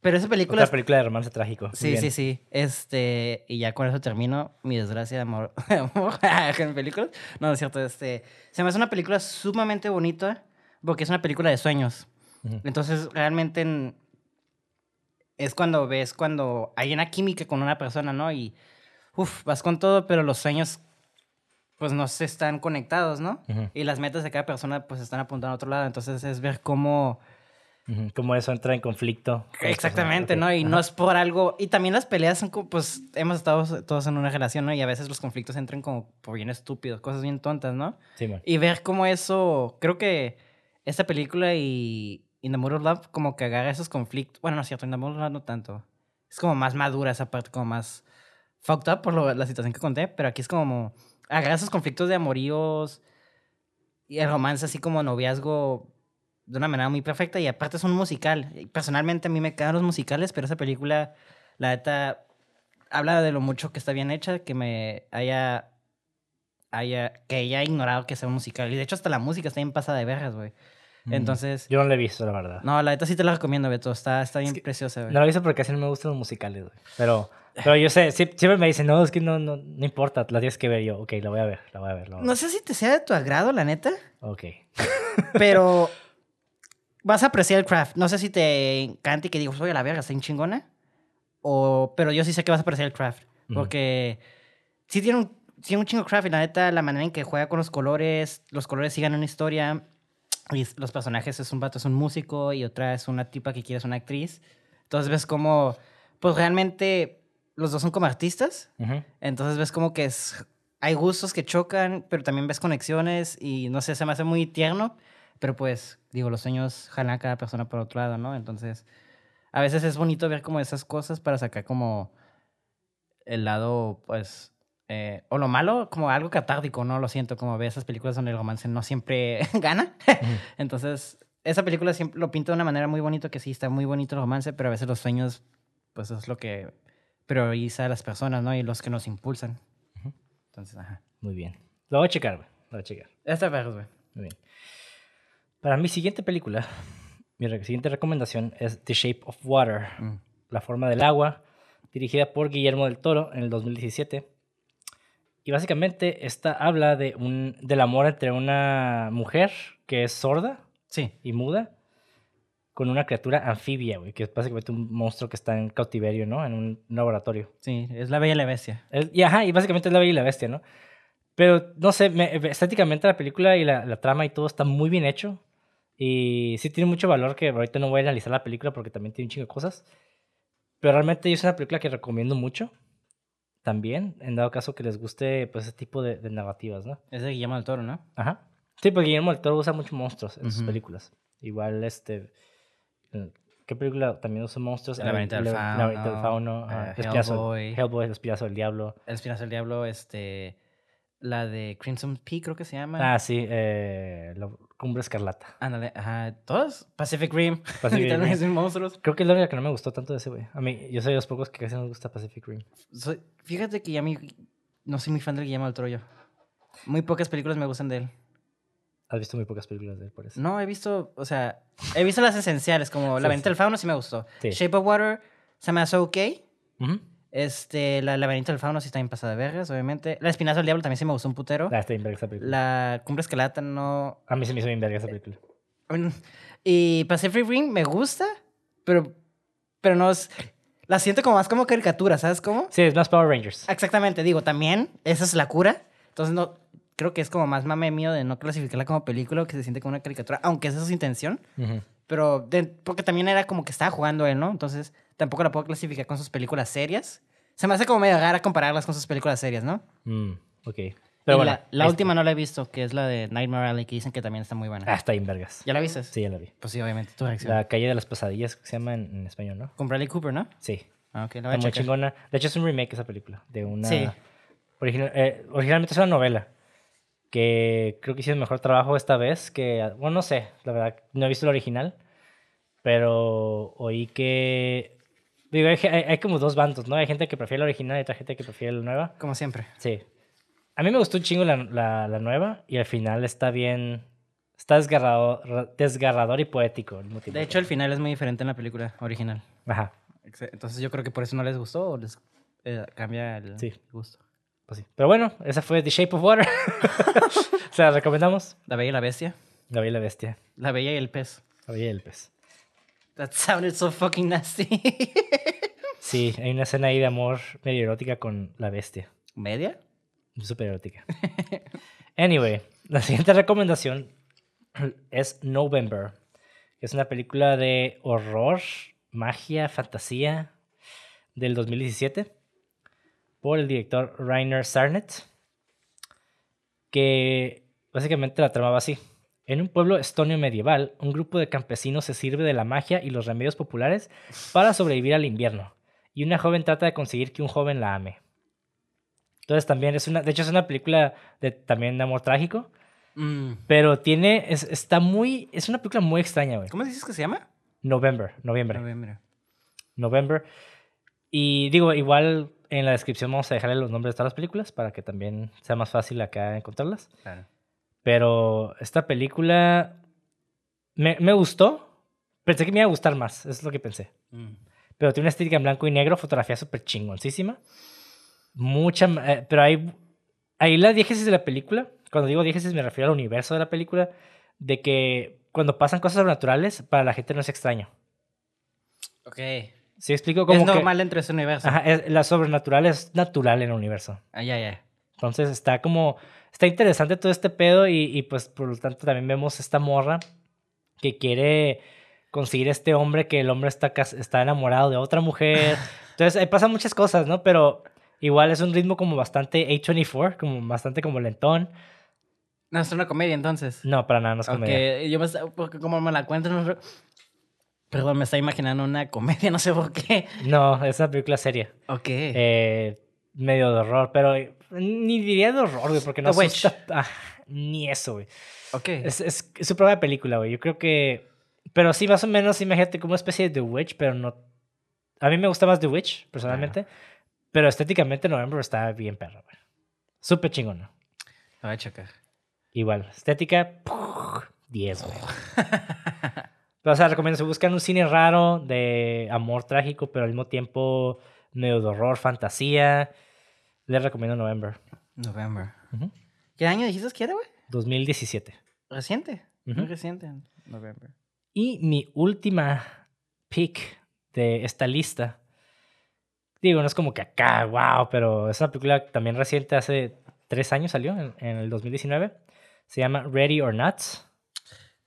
pero esa película... Otra película de romance trágico. Sí, bien. sí, sí. Este, y ya con eso termino mi desgracia de amor, en películas. No, es cierto. Este, se me hace una película sumamente bonita porque es una película de sueños. Entonces, realmente en- es cuando ves cuando hay una química con una persona, ¿no? Y, uff, vas con todo, pero los sueños, pues no se están conectados, ¿no? Y las metas de cada persona, pues están apuntando a otro lado. Entonces, es ver cómo... ujú. Como eso entra en conflicto. con las Exactamente, personas. ¿no? Y ajá. no es por algo. Y también las peleas son como, pues, hemos estado todos en una relación, ¿no? Y a veces los conflictos entran como por bien estúpidos, cosas bien tontas, ¿no? Sí, man. Y ver cómo eso. Creo que esta película y In the Mood of Love, como que agarra esos conflictos. Bueno, no es cierto, In the Mood of Love no tanto. Es como más madura esa parte, como más fucked up por lo- la situación que conté. Pero aquí es como. Agarra esos conflictos de amoríos y el romance, así como noviazgo de una manera muy perfecta y aparte es un musical. Personalmente a mí me quedan los musicales, pero esa película, la neta, habla de lo mucho que está bien hecha, que me haya, haya, que haya ignorado que sea un musical. Y de hecho hasta la música está bien pasada de vergas, güey. Entonces, Yo no la he visto, la verdad. no, la neta sí te la recomiendo, Beto. Está, está bien que preciosa, güey. No la he visto porque casi no me gustan los musicales, güey. Pero, pero yo sé, sie- siempre me dicen, no, es que no, no, no importa, la tienes que ver. Yo, ok, la voy a ver, la voy a ver. La voy a No ver. sé si te sea de tu agrado, la neta, Ok. pero vas a apreciar el craft. No sé si te encanta y que digas, oye, la verga, está bien chingona. O, pero yo sí sé que vas a apreciar el craft. Porque sí tiene un, tiene un chingo craft y la neta, la manera en que juega con los colores, los colores sigan una historia. Y los personajes es un vato, es un músico y otra es una tipa que quiere ser una actriz. Entonces ves como, pues realmente los dos son como artistas. Entonces ves como que es, hay gustos que chocan, pero también ves conexiones y no sé, se me hace muy tierno. Pero pues, digo, los sueños jalan a cada persona por otro lado, ¿no? Entonces, a veces es bonito ver como esas cosas para sacar como el lado, pues, eh, o lo malo, como algo catártico, ¿no? Lo siento, como ver esas películas donde el romance no siempre gana. Entonces, esa película siempre lo pinta de una manera muy bonita, que sí, está muy bonito el romance, pero a veces los sueños, pues, es lo que prioriza a las personas, ¿no? Y los que nos impulsan. Entonces, ajá. Muy bien. Lo voy a checar, güey. Lo voy a checar. Esta perros, güey. Muy bien. Para mi siguiente película, mi siguiente recomendación es The Shape of Water, Mm. La forma del agua, dirigida por Guillermo del Toro en el 2017. Y básicamente esta habla de un, del amor entre una mujer que es sorda Sí. y muda con una criatura anfibia, güey, que es básicamente un monstruo que está en cautiverio, ¿no? En un laboratorio. Sí, es la bella y la bestia. Es- y ajá, y básicamente es la bella y la bestia, ¿no? Pero no sé, me- estéticamente la película y la, la trama y todo está muy bien hecho. Y sí tiene mucho valor que ahorita no voy a analizar la película porque también tiene un chingo de cosas. Pero realmente es una película que recomiendo mucho. También, en dado caso que les guste pues ese tipo de, de narrativas, ¿no? Es de Guillermo del Toro, ¿no? Ajá. Sí, porque Guillermo del Toro usa muchos monstruos en sus Ujú. películas. Igual, este... ¿Qué película también usa monstruos? El laberinto del fauno, eh, Hellboy. Hellboy, el espinazo del diablo. El Espinazo del Diablo, este... La de Crimson Peak, creo que se llama. Ah, sí, eh, la Cumbre Escarlata. Ándale, ajá. ¿Todos? Pacific Rim. Pacific Rim. monstruos. Creo que es la única que no me gustó tanto de ese, güey. A mí, yo soy de los pocos que casi no me gusta Pacific Rim. Soy- fíjate que ya mí no soy muy fan del Guillermo del Toro yo. Muy pocas películas me gustan de él. Has visto muy pocas películas de él, por eso. No, he visto, o sea, he visto las esenciales, como La sí. del Fauno sí me gustó. Sí. Shape of Water se me hace ok. Ujú. Este, La Laberinto del Fauno sí está bien pasada de vergas, obviamente. La Espinazo del Diablo también sí me gustó un putero. Ah, está bien verga esa película. La Cumbre Escalata no... A mí se me hizo bien verga esa película. Y Pacific Rim me gusta, pero, pero no es... La siento como más como caricatura, ¿sabes cómo? Sí, es más Power Rangers. Exactamente, digo, también esa es la cura. Entonces no creo que es como más mame mío de no clasificarla como película que se siente como una caricatura, aunque esa es su intención. Ujú. Pero de- porque también era como que estaba jugando él, ¿no? Entonces tampoco la puedo clasificar con sus películas serias. Se me hace como medio rara compararlas con sus películas serias, ¿no? Mm, ok. Pero bueno, la, la última no la he visto, que es la de Nightmare Alley, que dicen que también está muy buena. Ah, está bien, vergas. ¿Ya la viste? Sí, ya la vi. Pues sí, obviamente, tu reacción. La calle de las pesadillas, que se llama en, en español, ¿no? Con Bradley Cooper, ¿no? Sí. Ah, ok, la voy Está a muy chingona. De hecho, es un remake esa película. De una. Sí. Original- eh, originalmente es una novela. Que creo que hicieron mejor trabajo esta vez. Que. Bueno, no sé. La verdad, no he visto la original. Pero oí que. Digo, hay, hay- como dos bandos, ¿no? Hay gente que prefiere la original y otra gente que prefiere la nueva. Como siempre. Sí. A mí me gustó un chingo la, la, la nueva. Y al final está bien. Está desgarrado, ra- desgarrador y poético. tiempo. De hecho, el final es muy diferente en la película original. Ajá. Entonces yo creo que por eso no les gustó o les eh, cambia el Sí. gusto. Pues sí. Pero bueno, esa fue The Shape of Water. Se la recomendamos. La Bella y la Bestia. La Bella y la Bestia. La Bella y el Pez. La Bella y el Pez. That sounded so fucking nasty. Sí, hay una escena ahí de amor medio erótica con la bestia. ¿Media? Súper erótica. Anyway, la siguiente recomendación es November. que Es una película de horror, magia, fantasía del 2017 por el director Rainer Sarnet. Que básicamente la tramaba así. En un pueblo estonio medieval, un grupo de campesinos se sirve de la magia y los remedios populares para sobrevivir al invierno. Y una joven trata de conseguir que un joven la ame. Entonces también es una, de hecho es una película de también de amor trágico, Mm. pero tiene, es, está muy, es una película muy extraña, güey. ¿Cómo dices que se llama? November, noviembre, Noviembre. November. Y digo, igual en la descripción vamos a dejarle los nombres de todas las películas para que también sea más fácil acá encontrarlas. Claro. Pero esta película me, me gustó. Pensé que me iba a gustar más, es lo que pensé. Mm. Pero tiene una estética en blanco y negro, fotografía súper chingoncísima. Mucha. eh, pero hay. Ahí la diégesis de la película. Cuando digo diégesis me refiero al universo de la película. De que cuando pasan cosas sobrenaturales, para la gente no es extraño. Ok. ¿Sí explico? Como es que- normal dentro de ese universo. Ajá, es- la sobrenatural es natural en el universo. Ah, ya, ya. Entonces está como. Está interesante todo este pedo. Y, y, pues por lo tanto también vemos esta morra que quiere conseguir este hombre que el hombre está, está enamorado de otra mujer. Entonces ahí pasan muchas cosas, ¿no? Pero igual es un ritmo como bastante A24, como bastante como lentón. No, es una comedia entonces. No, para nada, no es comedia. Ok, yo me porque como me la cuento, no Perdón, me está imaginando una comedia, no sé por qué. No, es una película seria. Ok. Eh, medio de horror, pero ni diría de horror, güey, porque no The Witch. asusta- ah, ni eso, güey. ok. Es, es, es su propia película, güey. Yo creo que. Pero sí, más o menos, imagínate como una especie de The Witch, pero no. A mí me gusta más The Witch, personalmente. Pero estéticamente November está bien perro, güey. Súper chingona. La voy a checar. Igual, estética, ¡puf! 10, güey. Pero, o sea, recomiendo, si buscan un cine raro de amor trágico, pero al mismo tiempo medio de horror, fantasía, les recomiendo November. November. Ujú. ¿Qué año dijiste que era, güey? 2017. Reciente. Ujú. Muy reciente. November. Y mi última pick de esta lista. Digo, no es como que acá, wow, pero es una película también reciente, hace tres años salió, en, en el 2019. Se llama Ready or Not.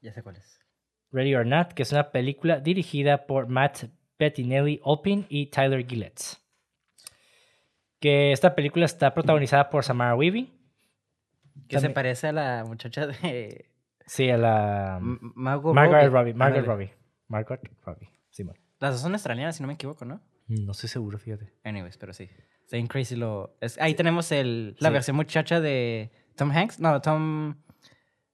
Ya sé cuál es. Ready or Not, que es una película dirigida por Matt Bettinelli Olpin y Tyler Gillett. Que esta película está protagonizada por Samara Weaving. Que se parece a la muchacha de Sí, a la M- Margaret Robbie. Robbie. Margaret. Robbie. Margaret Robbie. Simón. Las dos son australianas, si no me equivoco, ¿no? No estoy seguro, fíjate. Anyways, pero sí. Bien crazy lo... es- ahí tenemos el, la Sí. versión muchacha de Tom Hanks. No, Tom...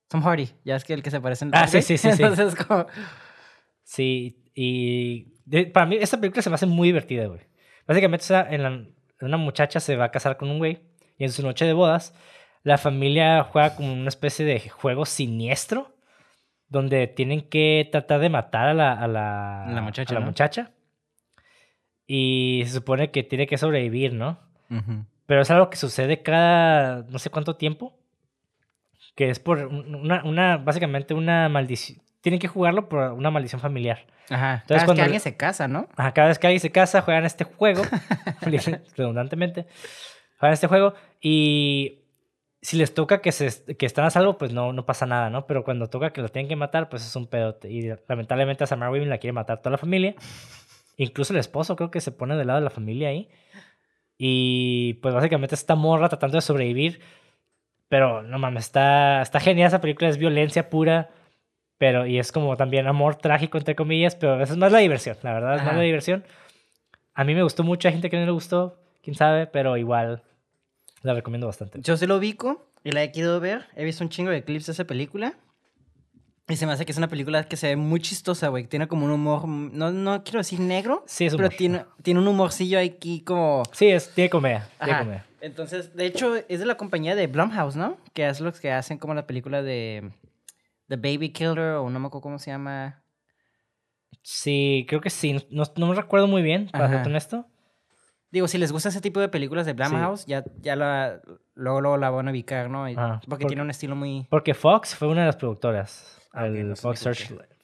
Tom Hardy. Ya es que el que se parece en... Ah, sí, sí, sí, sí. Entonces, como... Sí, y de- para mí esta película se me hace muy divertida, güey. Básicamente, o sea, en la- una muchacha se va a casar con un güey y en su noche de bodas, la familia juega como una especie de juego siniestro donde tienen que tratar de matar a la, a la, La muchacha, a la ¿no? muchacha. Y se supone que tiene que sobrevivir, ¿no? Pero es algo que sucede cada no sé cuánto tiempo. Que es por un- una, una básicamente una maldición. Tienen que jugarlo por una maldición familiar. Ajá. Entonces, Cada vez cuando que le- alguien se casa, ¿no? Ajá, cada vez que alguien se casa, juegan este juego. redundantemente. Juegan este juego. Y si les toca que, se, que están a salvo, pues no, no pasa nada, ¿no? Pero cuando toca que los tienen que matar, pues es un pedote. Y lamentablemente a Samara Weaving la quiere matar toda la familia. Incluso el esposo creo que se pone del lado de la familia ahí. Y pues básicamente esta morra tratando de sobrevivir. Pero no mames, está, está genial esa película, es violencia pura. Pero, y es como también amor trágico, entre comillas, pero eso es más la diversión, la verdad, es más la diversión. A mí me gustó mucho, hay gente que no le gustó, quién sabe, pero igual la recomiendo bastante. Yo se lo ubico y la he querido ver. He visto un chingo de clips de esa película. Y se me hace que es una película que se ve muy chistosa, güey. Tiene como un humor, no, no quiero decir negro, sí, es pero tiene, tiene un humorcillo aquí como... Sí, es, tiene comedia, tiene comedia. Entonces, de hecho, es de la compañía de Blumhouse, ¿no? Que es los que hacen como la película de The Baby Killer o no me acuerdo cómo se llama. Sí, creo que sí. No, no me recuerdo muy bien, para ser honesto. Digo, si les gusta ese tipo de películas de Blumhouse, ya, ya la, luego, la van a ubicar, ¿no? porque, tiene un estilo muy... Porque Fox fue una de las productoras. al Fox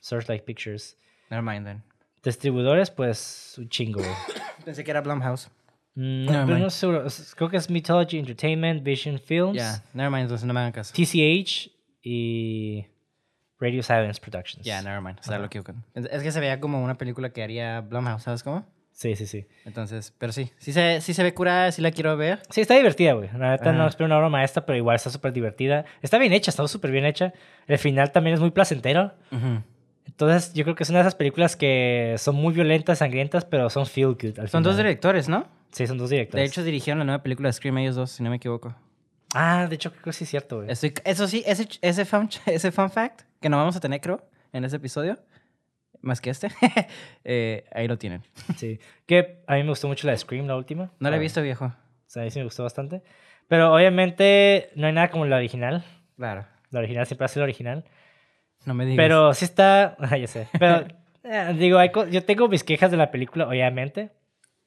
Searchlight, Pictures. Never mind then. Distribuidores, pues un chingo. Pensé que era Blumhouse. Mm, no, pero no seguro. Creo que es Mythology Entertainment, Vision Films. Yeah, never mind, entonces no me hagan caso. TCH y Radio Silence Productions. Ya, yeah, never mind. O sea, lo que Es que se veía como una película que haría Blumhouse, ¿sabes cómo? Sí, sí, sí. Entonces, pero sí, sí se, sí se ve curada, sí la quiero ver. Sí, está divertida, güey. La verdad no espero una obra maestra, pero igual está súper divertida. Está bien hecha, está súper bien hecha. El final también es muy placentero. Entonces, yo creo que es una de esas películas que son muy violentas, sangrientas, pero son feel good. son dos directores, ¿no? Sí, son dos directores. De hecho, dirigieron la nueva película de Scream ellos dos, si no me equivoco. Ah, de hecho, creo que sí es cierto, güey. eso sí, ese, ese, fun, ese fun fact que no vamos a tener, creo, en ese episodio, más que este, eh, ahí lo tienen. Sí. Que a mí me gustó mucho la de Scream, la última. No la he visto, viejo. O sea, a mí sí me gustó bastante. Pero obviamente no hay nada como la original. Claro. La original siempre hace la original. No me digas. Pero sí está. ya sé. Pero eh, digo, yo tengo mis quejas de la película, obviamente.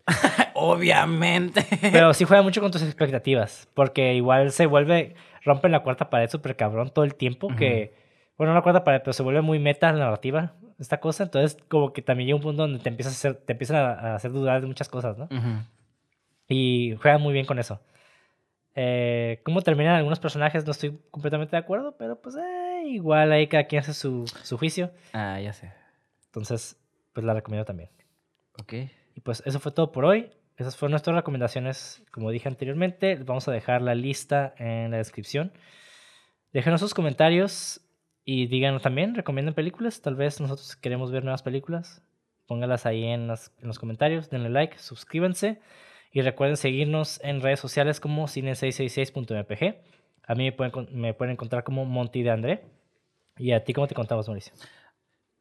obviamente. Pero sí juega mucho con tus expectativas. Porque igual se vuelve. Rompen la cuarta pared súper cabrón todo el tiempo. Que. Bueno, no la cuarta pared, pero se vuelve muy meta la narrativa. Esta cosa. Entonces, como que también llega un punto donde te empiezas a hacer, te empiezan a, hacer dudar de muchas cosas, ¿no? Y juega muy bien con eso. Eh, cómo terminan algunos personajes no estoy completamente de acuerdo, pero pues eh, igual ahí cada quien hace su, su juicio. Ah, ya sé. Entonces, pues la recomiendo también. Ok. Y pues eso fue todo por hoy. Esas fueron nuestras recomendaciones, como dije anteriormente. Vamos a dejar la lista en la descripción. Déjenos sus comentarios y díganos también, recomienden películas. Tal vez nosotros queremos ver nuevas películas. Póngalas ahí en, en los comentarios. Denle like, suscríbanse. Y recuerden seguirnos en redes sociales como cine666.mpg. A mí me pueden, me pueden encontrar como Monty de André. ¿Y a ti cómo te contamos, Mauricio?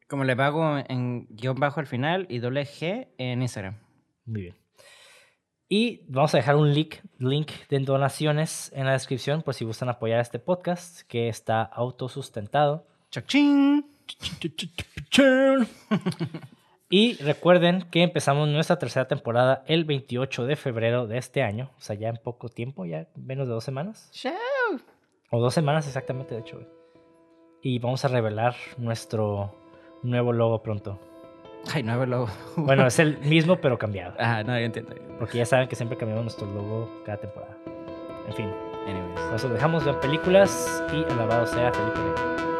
Como le pago en guion bajo al final y doble G en Instagram. Muy bien. Y vamos a dejar un link, link de donaciones en la descripción por si gustan apoyar este podcast que está autosustentado. ¡Chachín! Y recuerden que empezamos nuestra tercera temporada el 28 de febrero de este año. O sea, ya en poco tiempo, ya menos de dos semanas. O dos semanas exactamente, de hecho. Y vamos a revelar nuestro nuevo logo pronto. Ay, nuevo logo. bueno, es el mismo pero cambiado. Ah, no, yo entiendo. Porque ya saben que siempre cambiamos nuestro logo cada temporada. En fin. Anyways. Por eso dejamos de películas y alabado sea Felipe